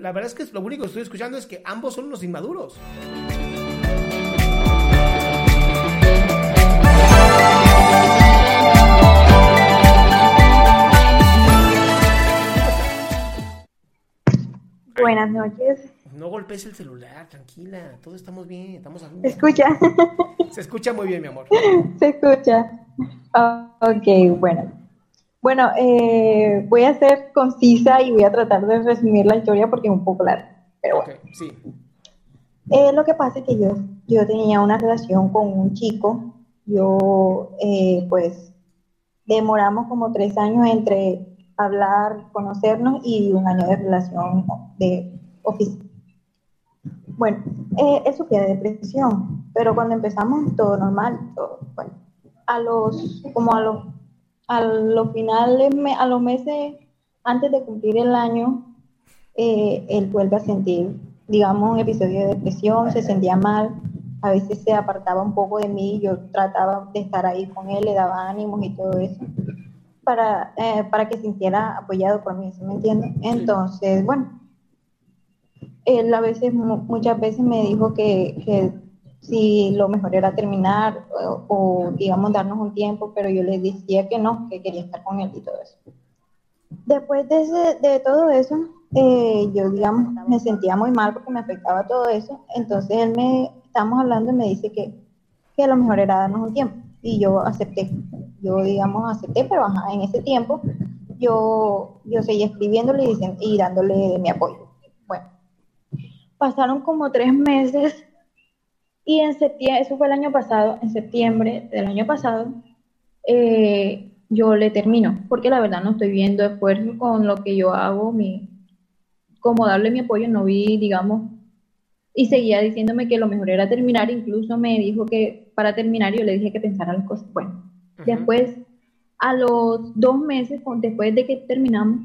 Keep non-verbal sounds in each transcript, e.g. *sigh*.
La, verdad es que lo único que estoy escuchando es que ambos son unos inmaduros. Buenas noches. No golpees el celular, tranquila, todos estamos bien, estamos a ¿Se escucha? Se escucha muy bien, mi amor. *laughs* Se escucha. Ah, ok, bueno. Bueno, eh, voy a ser concisa y voy a tratar de resumir la historia porque es un poco larga. Pero bueno. Sí. Eh, lo que pasa es que yo, yo tenía una relación con un chico. Yo, eh, pues, demoramos como tres años entre hablar, conocernos y un año de relación de oficina. Bueno, eh, él sufría de depresión, pero cuando empezamos todo normal, todo, bueno, a los, como a los, a los finales, a los meses antes de cumplir el año, eh, él vuelve a sentir, digamos, un episodio de depresión, se sentía mal, a veces se apartaba un poco de mí, yo trataba de estar ahí con él, le daba ánimos y todo eso, para, eh, para que sintiera apoyado por mí, ¿sí me entiende? Entonces, bueno, él a veces, mu- muchas veces me dijo que, que si lo mejor era terminar o, o, digamos, darnos un tiempo, pero yo le decía que no, que quería estar con él y todo eso. Después de, ese- de todo eso, eh, yo, digamos, me sentía muy mal porque me afectaba todo eso. Entonces él me, estamos hablando y me dice que, que lo mejor era darnos un tiempo. Y yo acepté. Yo, digamos, acepté, pero ajá, en ese tiempo yo, yo seguía escribiéndole y, dicen- y dándole mi apoyo. Bueno, pasaron como tres meses y en septiembre, eso fue el año pasado, en septiembre del año pasado, eh, yo le termino, porque la verdad no estoy viendo esfuerzo con lo que yo hago, mi, como darle mi apoyo, no vi, digamos, y seguía diciéndome que lo mejor era terminar, incluso me dijo que para terminar yo le dije que pensara las cosas. Bueno, después, a los dos meses, después de que terminamos,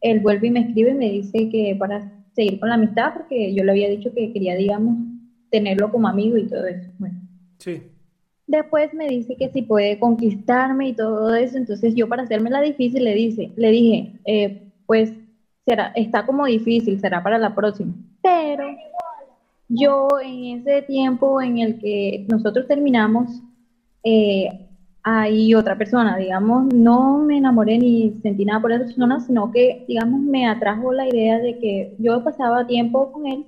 él vuelve y me escribe y me dice que para seguir con la amistad, porque yo le había dicho que quería, digamos, tenerlo como amigo y todo eso. Bueno, Sí. Después me dice que si puede conquistarme y todo eso, entonces yo para hacerme la difícil le dice, le dije, eh, pues será, está como difícil, será para la próxima. Pero yo en ese tiempo en el que nosotros terminamos, eh, hay otra persona, digamos, no me enamoré ni sentí nada por esa persona, sino que, digamos, me atrajo la idea de que yo pasaba tiempo con él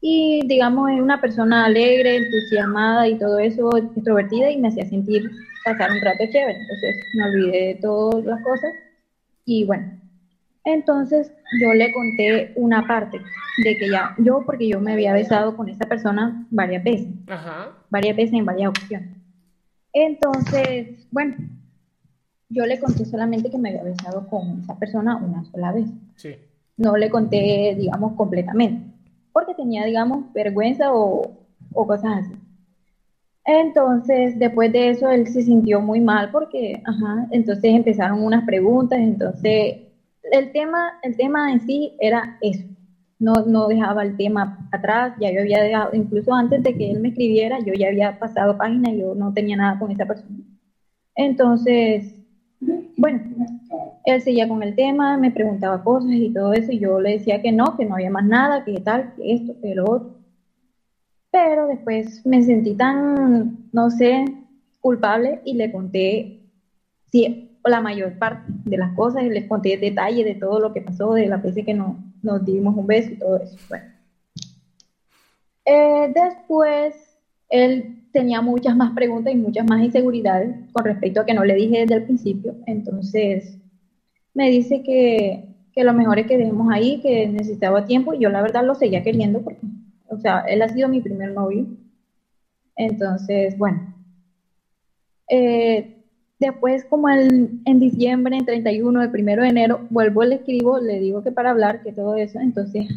y, digamos, es una persona alegre, entusiasmada y todo eso, extrovertida y me hacía sentir pasar un rato chévere. Entonces me olvidé de todas las cosas y bueno, entonces yo le conté una parte de que ya, yo porque yo me había besado con esa persona varias veces, Ajá. varias veces en varias ocasiones. Entonces, bueno, yo le conté solamente que me había besado con esa persona una sola vez. Sí. No le conté, digamos, completamente, porque tenía, digamos, vergüenza o, o cosas así. Entonces, después de eso, él se sintió muy mal porque, ajá, entonces empezaron unas preguntas, entonces el tema, el tema en sí era eso. no, no dejaba el tema atrás, ya yo había dejado, incluso antes de que él me escribiera, yo ya había pasado página y yo no tenía nada con esa persona. Entonces, bueno, él seguía con el tema, me preguntaba cosas y todo eso, y yo le decía que no, que no había más nada, que tal, que esto, que lo otro. Pero después me sentí tan, no sé, culpable y le conté sí, la mayor parte de las cosas y les conté detalles de todo lo que pasó, de la veces que no, nos dimos un beso y todo eso. Bueno. Eh, después, él tenía muchas más preguntas y muchas más inseguridades con respecto a que no le dije desde el principio. Entonces, me dice que, que lo mejor es que dejemos ahí, que necesitaba tiempo. Y yo la verdad lo seguía queriendo porque, o sea, él ha sido mi primer novio. Entonces, bueno. Eh, después, como el, en diciembre, en 31, el primero de enero, vuelvo, le escribo, le digo que para hablar, que todo eso. Entonces,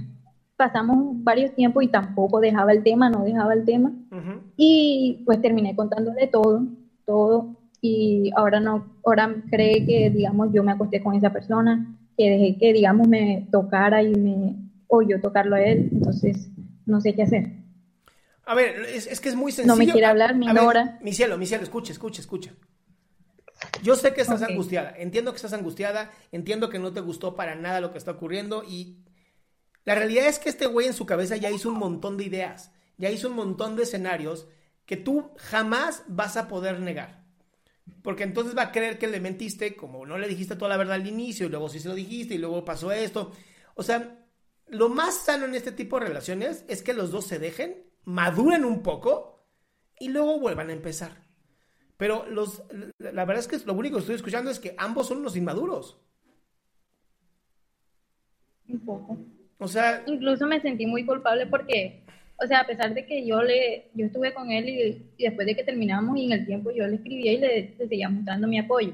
pasamos varios tiempos y tampoco dejaba el tema, no dejaba el tema. Y pues terminé contándole todo, todo. Y ahora no, ahora cree que, digamos, yo me acosté con esa persona, que dejé que, digamos, me tocara y me, o yo tocarlo a él. Entonces, no sé qué hacer. A ver, es, que es muy sencillo. No me quiere hablar, mi ignora. Mi cielo, mi cielo, escucha, escucha, escucha. Yo sé que estás angustiada, entiendo que estás angustiada, entiendo que no te gustó para nada lo que está ocurriendo y la realidad es que este güey en su cabeza ya hizo un montón de ideas, ya hizo un montón de escenarios que tú jamás vas a poder negar. Porque entonces va a creer que le mentiste, como no le dijiste toda la verdad al inicio, y luego sí se lo dijiste, y luego pasó esto. O sea, lo más sano en este tipo de relaciones es que los dos se dejen, maduren un poco, y luego vuelvan a empezar. Pero los, la verdad es que lo único que estoy escuchando es que ambos son unos inmaduros. Un poco. O sea... Incluso me sentí muy culpable porque, o sea, a pesar de que yo le, yo estuve con él y, después de que terminamos y en el tiempo yo le escribía y le, seguía mostrando mi apoyo.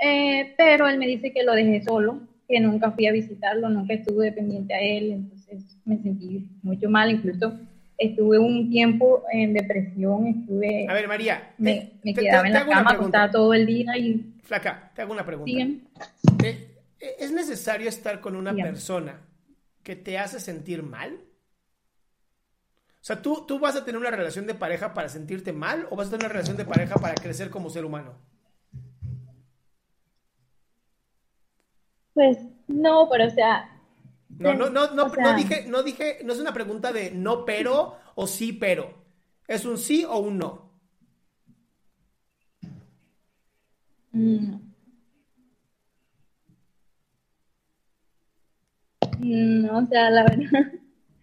Eh, pero él me dice que lo dejé solo, que nunca fui a visitarlo, nunca estuve dependiente a él, entonces me sentí mucho mal, incluso estuve un tiempo en depresión, estuve... A ver, María. Me, me quedaba en la cama acostada todo el día y... Flaca, te hago una pregunta. Eh, ¿Es necesario estar con una persona que te hace sentir mal? O sea, ¿tú, ¿tú vas a tener una relación de pareja para sentirte mal o vas a tener una relación de pareja para crecer como ser humano? Pues no, pero o sea, no, no, no, no, no dije, no dije, no es una pregunta de no pero o sí pero. Es un sí o un no. No, o sea, la verdad,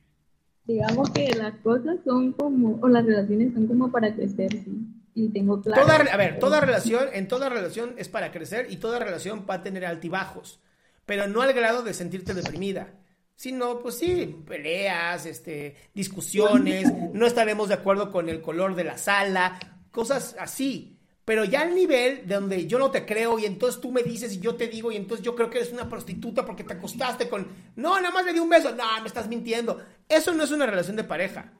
*laughs* digamos que las cosas son como, o las relaciones son como para crecer, sí. Y tengo claro. a ver, toda relación, en toda relación es para crecer y toda relación va a tener altibajos, pero no al grado de sentirte deprimida. Sino, pues sí, peleas, este, discusiones, *laughs* no estaremos de acuerdo con el color de la sala, cosas así. Pero ya al nivel de donde yo no te creo y entonces tú me dices y yo te digo y entonces yo creo que eres una prostituta porque te acostaste con... No, nada más le di un beso. No, me estás mintiendo. Eso no es una relación de pareja.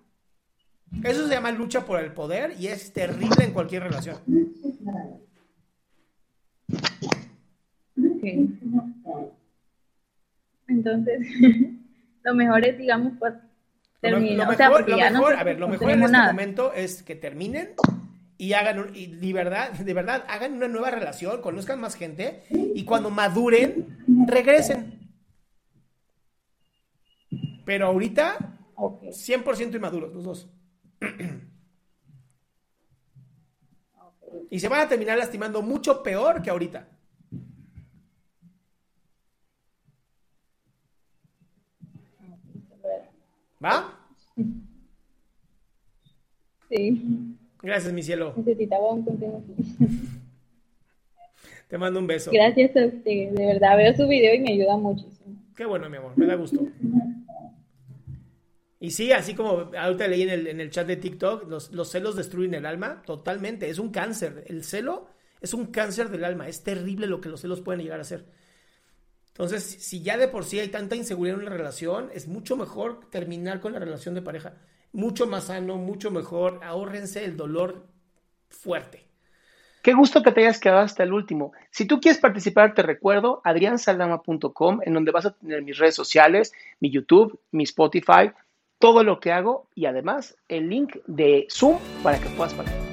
Eso se llama lucha por el poder y es terrible en cualquier relación. Entonces, *laughs* lo mejor es, digamos, pues, terminar. Lo, mejor, mejor, a ver, lo mejor en este momento es que terminen y hagan, y de verdad, de verdad, hagan una nueva relación, conozcan más gente y cuando maduren, regresen. Pero ahorita, 100% inmaduros, los dos. Y se van a terminar lastimando mucho peor que ahorita. ¿Va? Sí. Gracias, mi cielo. Necesitaba un consejo. Te mando un beso. Gracias a usted. De verdad, veo su video y me ayuda muchísimo. Qué bueno, mi amor. Me da gusto. Y sí, así como ahorita leí en el, en el chat de TikTok, los, los, celos destruyen el alma totalmente. Es un cáncer. El celo es un cáncer del alma. Es terrible lo que los celos pueden llegar a hacer. Entonces, si ya de por sí hay tanta inseguridad en la relación, es mucho mejor terminar con la relación de pareja. Mucho más sano, mucho mejor. Ahórrense el dolor fuerte. Qué gusto que te hayas quedado hasta el último. Si tú quieres participar, te recuerdo adriansaldama.com, en donde vas a tener mis redes sociales, mi YouTube, mi Spotify, todo lo que hago y además el link de Zoom para que puedas participar.